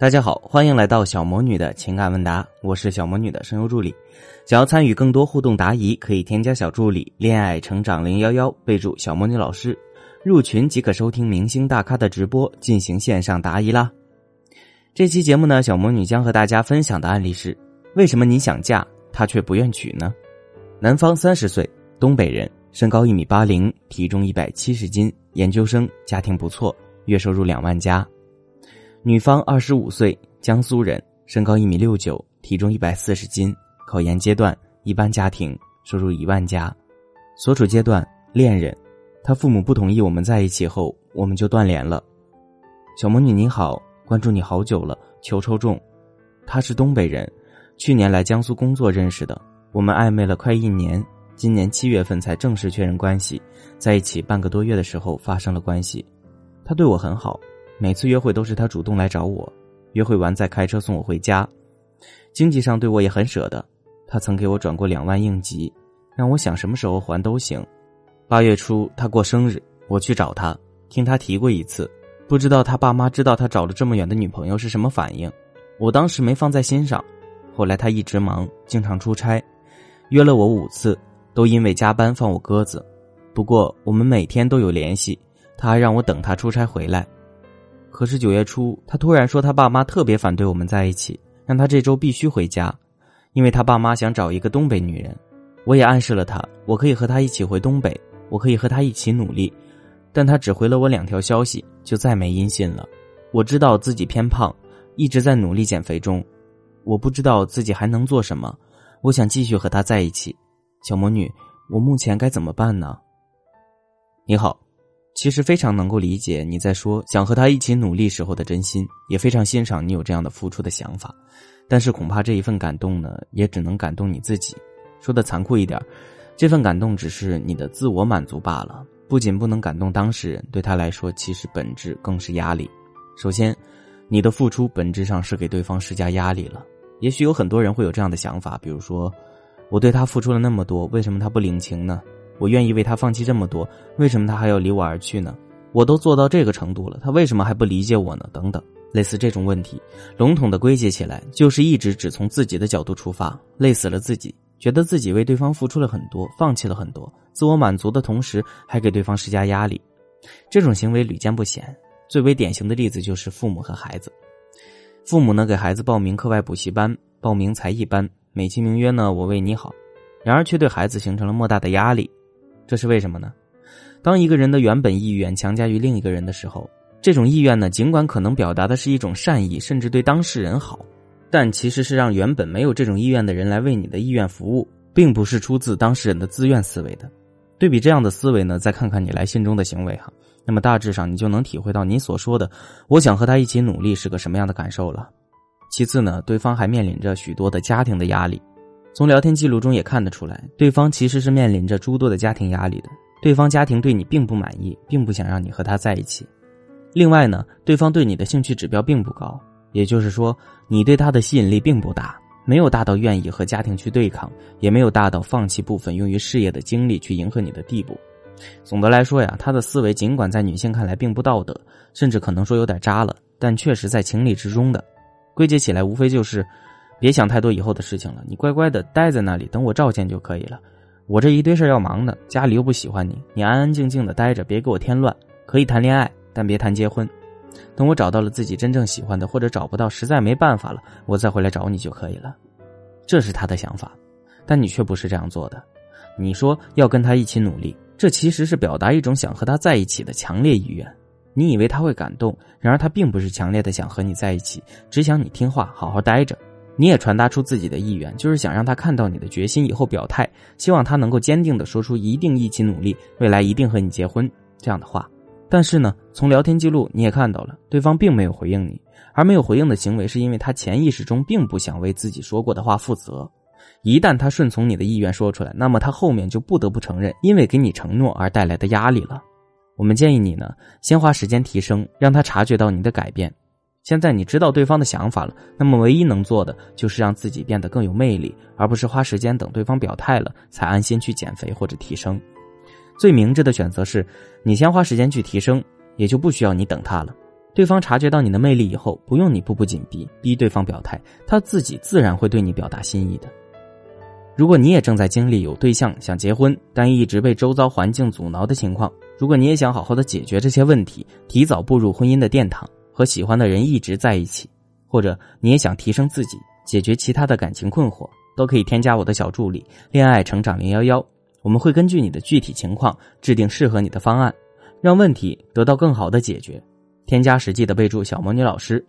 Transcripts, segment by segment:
大家好，欢迎来到小魔女的情感问答，我是小魔女的声优助理。想要参与更多互动答疑，可以添加小助理“恋爱成长零幺幺”，备注“小魔女老师”，入群即可收听明星大咖的直播，进行线上答疑啦。这期节目呢，小魔女将和大家分享的案例是：为什么你想嫁他却不愿娶呢？男方三十岁，东北人，身高一米八零，体重一百七十斤，研究生，家庭不错，月收入两万加。女方二十五岁，江苏人，身高一米六九，体重一百四十斤，考研阶段，一般家庭，收入一万加，所处阶段恋人，他父母不同意我们在一起后，我们就断联了。小魔女你好，关注你好久了，求抽中。他是东北人，去年来江苏工作认识的，我们暧昧了快一年，今年七月份才正式确认关系，在一起半个多月的时候发生了关系，他对我很好。每次约会都是他主动来找我，约会完再开车送我回家，经济上对我也很舍得。他曾给我转过两万应急，让我想什么时候还都行。八月初他过生日，我去找他，听他提过一次，不知道他爸妈知道他找了这么远的女朋友是什么反应。我当时没放在心上，后来他一直忙，经常出差，约了我五次，都因为加班放我鸽子。不过我们每天都有联系，他还让我等他出差回来。可是九月初，他突然说他爸妈特别反对我们在一起，让他这周必须回家，因为他爸妈想找一个东北女人。我也暗示了他，我可以和他一起回东北，我可以和他一起努力，但他只回了我两条消息，就再没音信了。我知道自己偏胖，一直在努力减肥中，我不知道自己还能做什么。我想继续和他在一起，小魔女，我目前该怎么办呢？你好。其实非常能够理解你在说想和他一起努力时候的真心，也非常欣赏你有这样的付出的想法，但是恐怕这一份感动呢，也只能感动你自己。说的残酷一点，这份感动只是你的自我满足罢了，不仅不能感动当事人，对他来说，其实本质更是压力。首先，你的付出本质上是给对方施加压力了。也许有很多人会有这样的想法，比如说，我对他付出了那么多，为什么他不领情呢？我愿意为他放弃这么多，为什么他还要离我而去呢？我都做到这个程度了，他为什么还不理解我呢？等等，类似这种问题，笼统的归结起来，就是一直只从自己的角度出发，累死了自己，觉得自己为对方付出了很多，放弃了很多，自我满足的同时还给对方施加压力，这种行为屡见不鲜。最为典型的例子就是父母和孩子，父母呢给孩子报名课外补习班，报名才艺班，美其名曰呢我为你好，然而却对孩子形成了莫大的压力。这是为什么呢？当一个人的原本意愿强加于另一个人的时候，这种意愿呢，尽管可能表达的是一种善意，甚至对当事人好，但其实是让原本没有这种意愿的人来为你的意愿服务，并不是出自当事人的自愿思维的。对比这样的思维呢，再看看你来信中的行为哈，那么大致上你就能体会到你所说的“我想和他一起努力”是个什么样的感受了。其次呢，对方还面临着许多的家庭的压力。从聊天记录中也看得出来，对方其实是面临着诸多的家庭压力的。对方家庭对你并不满意，并不想让你和他在一起。另外呢，对方对你的兴趣指标并不高，也就是说，你对他的吸引力并不大，没有大到愿意和家庭去对抗，也没有大到放弃部分用于事业的精力去迎合你的地步。总的来说呀，他的思维尽管在女性看来并不道德，甚至可能说有点渣了，但确实在情理之中的。归结起来，无非就是。别想太多以后的事情了，你乖乖的待在那里，等我召见就可以了。我这一堆事要忙的，家里又不喜欢你，你安安静静的待着，别给我添乱。可以谈恋爱，但别谈结婚。等我找到了自己真正喜欢的，或者找不到，实在没办法了，我再回来找你就可以了。这是他的想法，但你却不是这样做的。你说要跟他一起努力，这其实是表达一种想和他在一起的强烈意愿。你以为他会感动，然而他并不是强烈的想和你在一起，只想你听话，好好待着。你也传达出自己的意愿，就是想让他看到你的决心，以后表态，希望他能够坚定的说出“一定一起努力，未来一定和你结婚”这样的话。但是呢，从聊天记录你也看到了，对方并没有回应你，而没有回应的行为是因为他潜意识中并不想为自己说过的话负责，一旦他顺从你的意愿说出来，那么他后面就不得不承认，因为给你承诺而带来的压力了。我们建议你呢，先花时间提升，让他察觉到你的改变。现在你知道对方的想法了，那么唯一能做的就是让自己变得更有魅力，而不是花时间等对方表态了才安心去减肥或者提升。最明智的选择是，你先花时间去提升，也就不需要你等他了。对方察觉到你的魅力以后，不用你步步紧逼，逼对方表态，他自己自然会对你表达心意的。如果你也正在经历有对象想结婚，但一直被周遭环境阻挠的情况，如果你也想好好的解决这些问题，提早步入婚姻的殿堂，和喜欢的人一直在一起，或者你也想提升自己，解决其他的感情困惑，都可以添加我的小助理“恋爱成长零幺幺”，我们会根据你的具体情况制定适合你的方案，让问题得到更好的解决。添加实际的备注“小魔女老师”，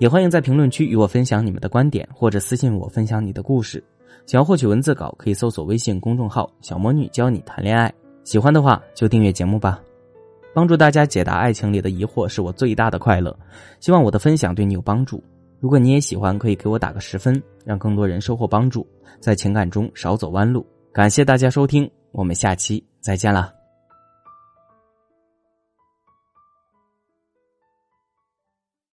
也欢迎在评论区与我分享你们的观点，或者私信我分享你的故事。想要获取文字稿，可以搜索微信公众号“小魔女教你谈恋爱”。喜欢的话就订阅节目吧，帮助大家解答爱情里的疑惑是我最大的快乐。希望我的分享对你有帮助。如果你也喜欢，可以给我打个十分，让更多人收获帮助，在情感中少走弯路。感谢大家收听，我们下期再见了。